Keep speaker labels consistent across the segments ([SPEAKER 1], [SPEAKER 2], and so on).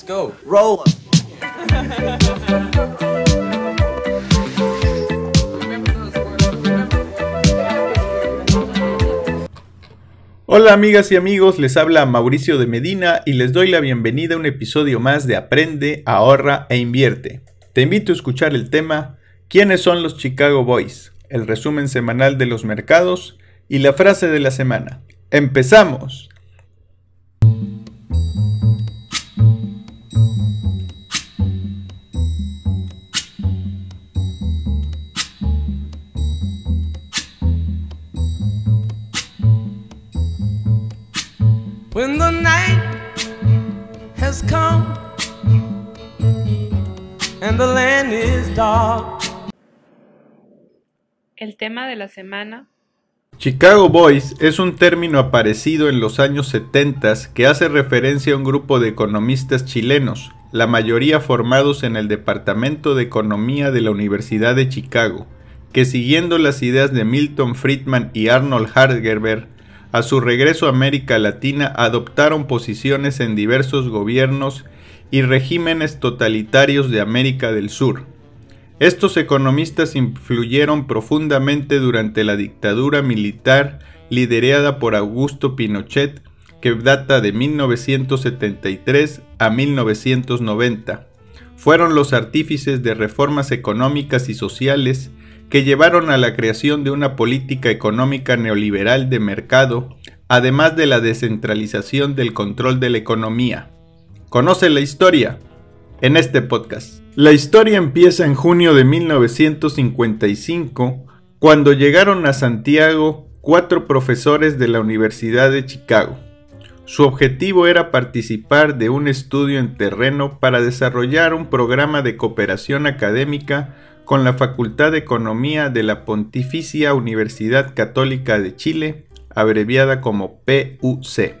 [SPEAKER 1] Let's go.
[SPEAKER 2] Roll.
[SPEAKER 3] Hola amigas y amigos, les habla Mauricio de Medina y les doy la bienvenida a un episodio más de Aprende, ahorra e invierte. Te invito a escuchar el tema ¿Quiénes son los Chicago Boys? El resumen semanal de los mercados y la frase de la semana. ¡Empezamos!
[SPEAKER 4] El tema de la semana
[SPEAKER 3] Chicago Boys es un término aparecido en los años 70 que hace referencia a un grupo de economistas chilenos, la mayoría formados en el Departamento de Economía de la Universidad de Chicago, que siguiendo las ideas de Milton Friedman y Arnold Hargerberg, a su regreso a América Latina adoptaron posiciones en diversos gobiernos y regímenes totalitarios de América del Sur. Estos economistas influyeron profundamente durante la dictadura militar liderada por Augusto Pinochet, que data de 1973 a 1990. Fueron los artífices de reformas económicas y sociales que llevaron a la creación de una política económica neoliberal de mercado, además de la descentralización del control de la economía. Conoce la historia en este podcast. La historia empieza en junio de 1955, cuando llegaron a Santiago cuatro profesores de la Universidad de Chicago. Su objetivo era participar de un estudio en terreno para desarrollar un programa de cooperación académica con la Facultad de Economía de la Pontificia Universidad Católica de Chile, abreviada como PUC.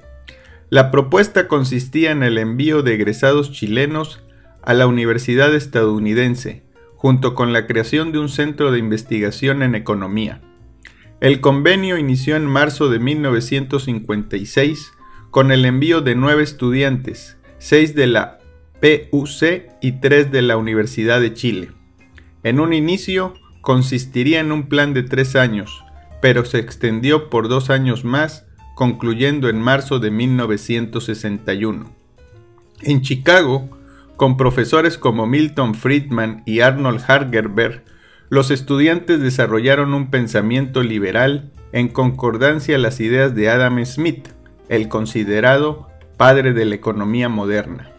[SPEAKER 3] La propuesta consistía en el envío de egresados chilenos a la Universidad estadounidense, junto con la creación de un centro de investigación en economía. El convenio inició en marzo de 1956 con el envío de nueve estudiantes, seis de la PUC y tres de la Universidad de Chile. En un inicio consistiría en un plan de tres años, pero se extendió por dos años más, concluyendo en marzo de 1961. En Chicago, con profesores como Milton Friedman y Arnold Hargerberg, los estudiantes desarrollaron un pensamiento liberal en concordancia a las ideas de Adam Smith, el considerado padre de la economía moderna.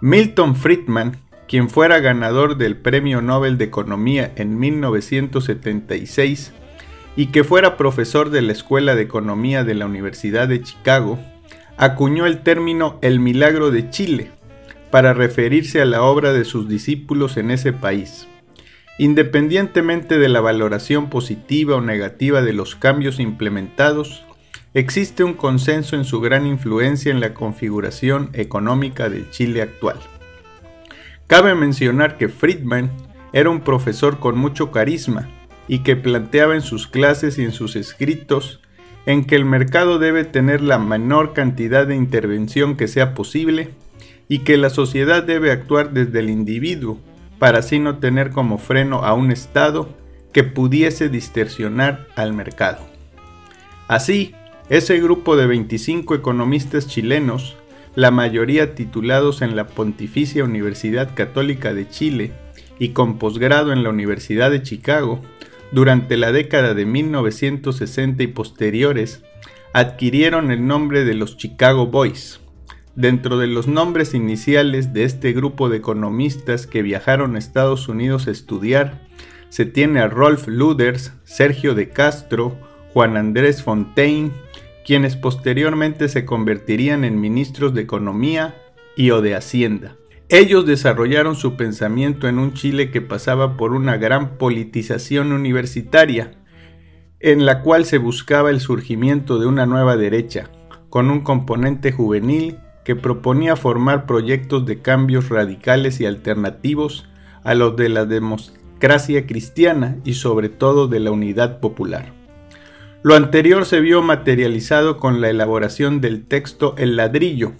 [SPEAKER 3] Milton Friedman quien fuera ganador del Premio Nobel de Economía en 1976 y que fuera profesor de la Escuela de Economía de la Universidad de Chicago, acuñó el término el milagro de Chile para referirse a la obra de sus discípulos en ese país. Independientemente de la valoración positiva o negativa de los cambios implementados, existe un consenso en su gran influencia en la configuración económica del Chile actual. Cabe mencionar que Friedman era un profesor con mucho carisma y que planteaba en sus clases y en sus escritos en que el mercado debe tener la menor cantidad de intervención que sea posible y que la sociedad debe actuar desde el individuo para así no tener como freno a un Estado que pudiese distorsionar al mercado. Así, ese grupo de 25 economistas chilenos la mayoría titulados en la Pontificia Universidad Católica de Chile y con posgrado en la Universidad de Chicago, durante la década de 1960 y posteriores, adquirieron el nombre de los Chicago Boys. Dentro de los nombres iniciales de este grupo de economistas que viajaron a Estados Unidos a estudiar, se tiene a Rolf Luders, Sergio de Castro, Juan Andrés Fontaine, quienes posteriormente se convertirían en ministros de Economía y o de Hacienda. Ellos desarrollaron su pensamiento en un Chile que pasaba por una gran politización universitaria, en la cual se buscaba el surgimiento de una nueva derecha, con un componente juvenil que proponía formar proyectos de cambios radicales y alternativos a los de la democracia cristiana y sobre todo de la unidad popular. Lo anterior se vio materializado con la elaboración del texto El ladrillo,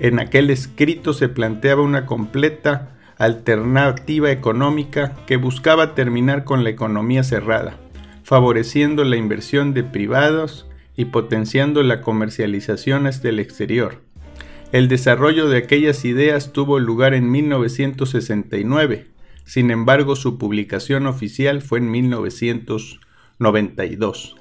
[SPEAKER 3] En aquel escrito se planteaba una completa alternativa económica que buscaba terminar con la economía cerrada, favoreciendo la inversión de privados y potenciando la comercialización hasta el exterior. El desarrollo de aquellas ideas tuvo lugar en 1969, sin embargo su publicación oficial fue en 1992.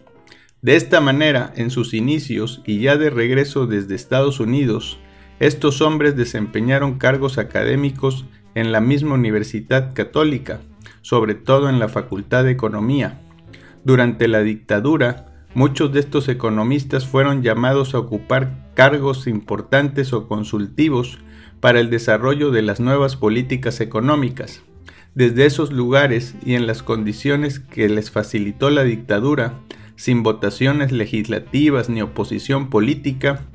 [SPEAKER 3] De esta manera, en sus inicios y ya de regreso desde Estados Unidos, estos hombres desempeñaron cargos académicos en la misma Universidad Católica, sobre todo en la Facultad de Economía. Durante la dictadura, Muchos de estos economistas fueron llamados a ocupar cargos importantes o consultivos para el desarrollo de las nuevas políticas económicas. Desde esos lugares y en las condiciones que les facilitó la dictadura, sin votaciones legislativas ni oposición política,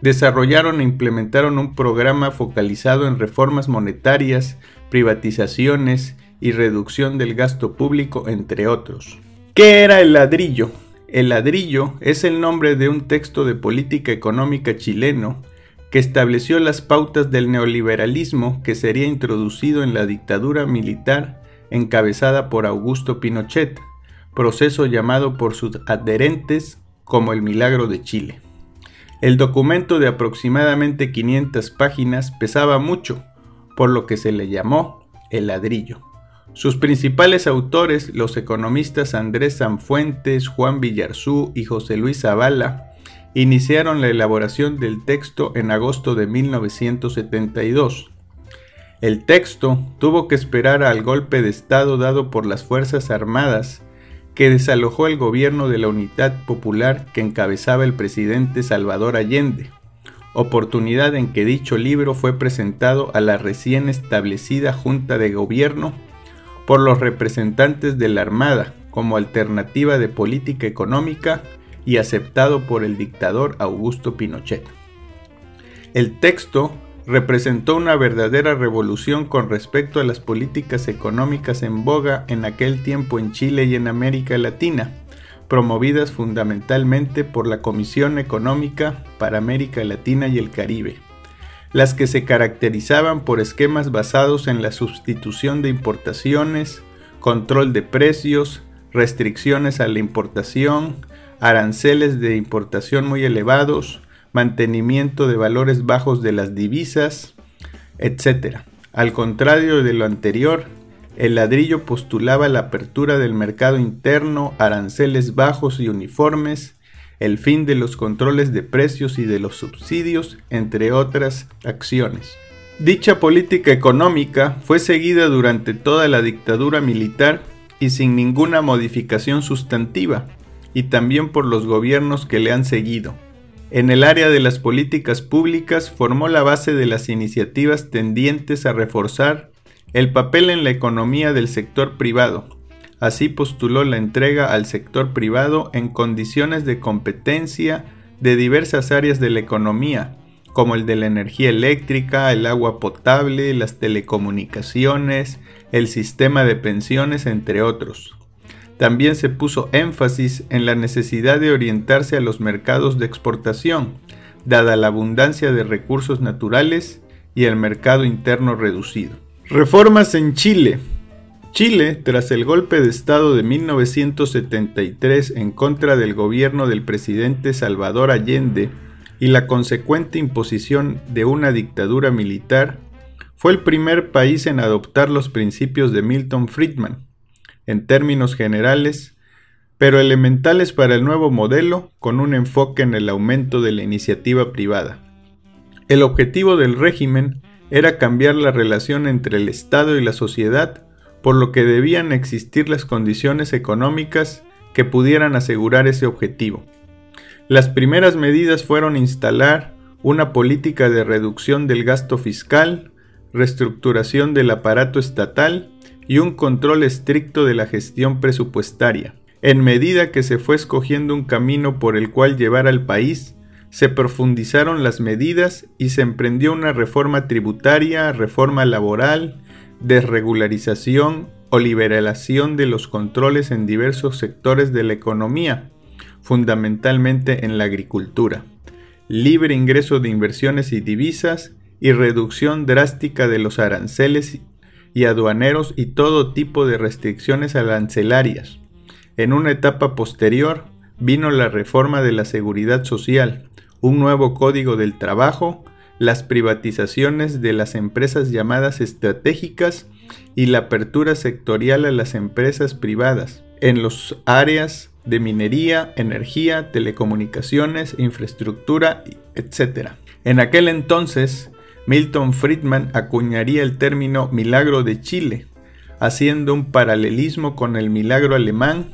[SPEAKER 3] desarrollaron e implementaron un programa focalizado en reformas monetarias, privatizaciones y reducción del gasto público, entre otros. ¿Qué era el ladrillo? El ladrillo es el nombre de un texto de política económica chileno que estableció las pautas del neoliberalismo que sería introducido en la dictadura militar encabezada por Augusto Pinochet, proceso llamado por sus adherentes como el milagro de Chile. El documento de aproximadamente 500 páginas pesaba mucho, por lo que se le llamó el ladrillo. Sus principales autores, los economistas Andrés Sanfuentes, Juan Villarzú y José Luis Zavala, iniciaron la elaboración del texto en agosto de 1972. El texto tuvo que esperar al golpe de Estado dado por las Fuerzas Armadas que desalojó el gobierno de la Unidad Popular que encabezaba el presidente Salvador Allende, oportunidad en que dicho libro fue presentado a la recién establecida Junta de Gobierno por los representantes de la Armada como alternativa de política económica y aceptado por el dictador Augusto Pinochet. El texto representó una verdadera revolución con respecto a las políticas económicas en boga en aquel tiempo en Chile y en América Latina, promovidas fundamentalmente por la Comisión Económica para América Latina y el Caribe las que se caracterizaban por esquemas basados en la sustitución de importaciones, control de precios, restricciones a la importación, aranceles de importación muy elevados, mantenimiento de valores bajos de las divisas, etc. Al contrario de lo anterior, el ladrillo postulaba la apertura del mercado interno, aranceles bajos y uniformes, el fin de los controles de precios y de los subsidios, entre otras acciones. Dicha política económica fue seguida durante toda la dictadura militar y sin ninguna modificación sustantiva, y también por los gobiernos que le han seguido. En el área de las políticas públicas formó la base de las iniciativas tendientes a reforzar el papel en la economía del sector privado, Así postuló la entrega al sector privado en condiciones de competencia de diversas áreas de la economía, como el de la energía eléctrica, el agua potable, las telecomunicaciones, el sistema de pensiones, entre otros. También se puso énfasis en la necesidad de orientarse a los mercados de exportación, dada la abundancia de recursos naturales y el mercado interno reducido. Reformas en Chile. Chile, tras el golpe de Estado de 1973 en contra del gobierno del presidente Salvador Allende y la consecuente imposición de una dictadura militar, fue el primer país en adoptar los principios de Milton Friedman, en términos generales, pero elementales para el nuevo modelo con un enfoque en el aumento de la iniciativa privada. El objetivo del régimen era cambiar la relación entre el Estado y la sociedad por lo que debían existir las condiciones económicas que pudieran asegurar ese objetivo. Las primeras medidas fueron instalar una política de reducción del gasto fiscal, reestructuración del aparato estatal y un control estricto de la gestión presupuestaria. En medida que se fue escogiendo un camino por el cual llevar al país, se profundizaron las medidas y se emprendió una reforma tributaria, reforma laboral, desregularización o liberalización de los controles en diversos sectores de la economía, fundamentalmente en la agricultura. libre ingreso de inversiones y divisas y reducción drástica de los aranceles y aduaneros y todo tipo de restricciones arancelarias. En una etapa posterior vino la reforma de la seguridad social, un nuevo código del trabajo, las privatizaciones de las empresas llamadas estratégicas y la apertura sectorial a las empresas privadas en los áreas de minería, energía, telecomunicaciones, infraestructura, etc. En aquel entonces, Milton Friedman acuñaría el término milagro de Chile, haciendo un paralelismo con el milagro alemán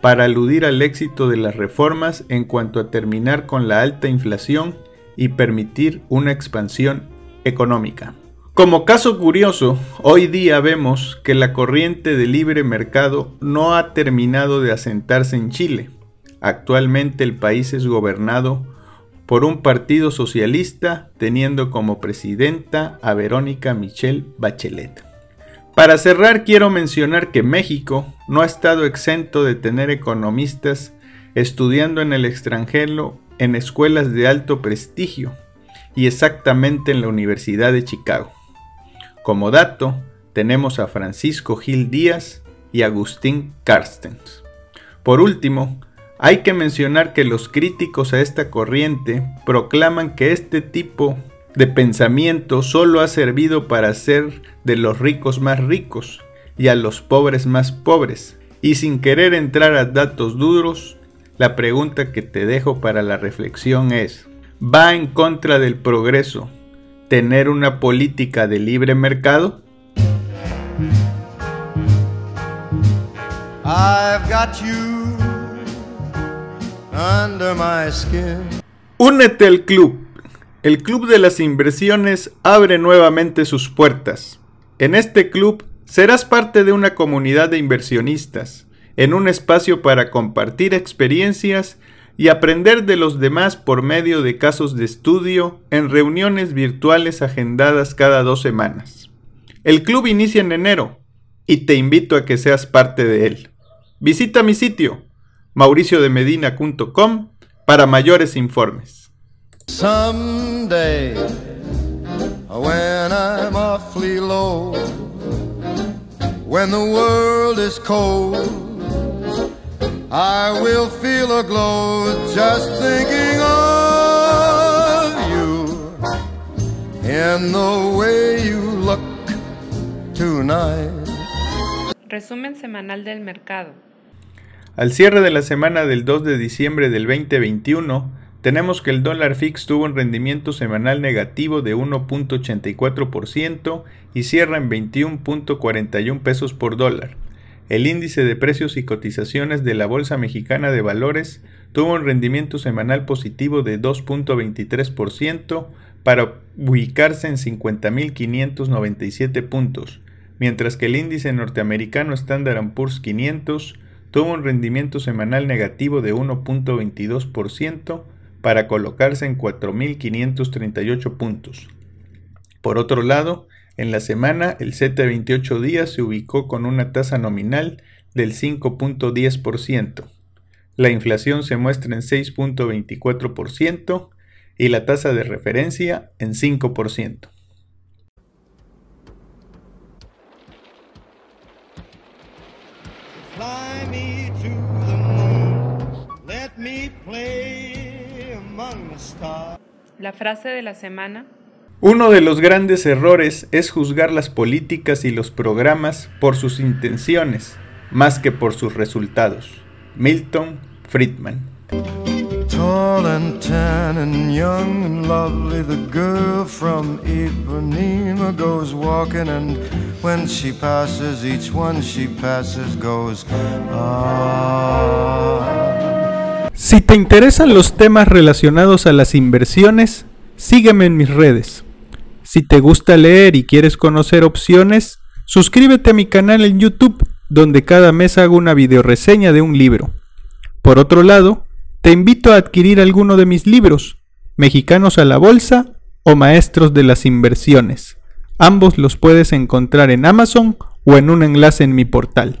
[SPEAKER 3] para aludir al éxito de las reformas en cuanto a terminar con la alta inflación y permitir una expansión económica. Como caso curioso, hoy día vemos que la corriente de libre mercado no ha terminado de asentarse en Chile. Actualmente el país es gobernado por un partido socialista teniendo como presidenta a Verónica Michelle Bachelet. Para cerrar quiero mencionar que México no ha estado exento de tener economistas estudiando en el extranjero en escuelas de alto prestigio y exactamente en la Universidad de Chicago. Como dato, tenemos a Francisco Gil Díaz y Agustín Carstens. Por último, hay que mencionar que los críticos a esta corriente proclaman que este tipo de pensamiento solo ha servido para hacer de los ricos más ricos y a los pobres más pobres. Y sin querer entrar a datos duros, la pregunta que te dejo para la reflexión es, ¿va en contra del progreso tener una política de libre mercado? Únete al club. El Club de las Inversiones abre nuevamente sus puertas. En este club serás parte de una comunidad de inversionistas, en un espacio para compartir experiencias y aprender de los demás por medio de casos de estudio en reuniones virtuales agendadas cada dos semanas. El club inicia en enero y te invito a que seas parte de él. Visita mi sitio mauriciodemedina.com para mayores informes. I will feel a glow just thinking of you and the way you look tonight. Resumen semanal del mercado. Al cierre de la semana del 2 de diciembre del 2021, tenemos que el dólar fix tuvo un rendimiento semanal negativo de 1.84% y cierra en 21.41 pesos por dólar el índice de precios y cotizaciones de la Bolsa Mexicana de Valores tuvo un rendimiento semanal positivo de 2.23% para ubicarse en 50.597 puntos, mientras que el índice norteamericano Standard Poor's 500 tuvo un rendimiento semanal negativo de 1.22% para colocarse en 4.538 puntos. Por otro lado, en la semana, el Z 28 días se ubicó con una tasa nominal del 5.10%. La inflación se muestra en 6.24% y la tasa de referencia en 5%. La frase de la semana uno de los grandes errores es juzgar las políticas y los programas por sus intenciones más que por sus resultados. Milton Friedman. Tall and tan and young and lovely, the girl from Ipanema goes walking, and when she passes, each one she passes goes. Ah. Si te interesan los temas relacionados a las inversiones, sígueme en mis redes. Si te gusta leer y quieres conocer opciones, suscríbete a mi canal en YouTube, donde cada mes hago una videoreseña de un libro. Por otro lado, te invito a adquirir alguno de mis libros, Mexicanos a la Bolsa o Maestros de las Inversiones. Ambos los puedes encontrar en Amazon o en un enlace en mi portal.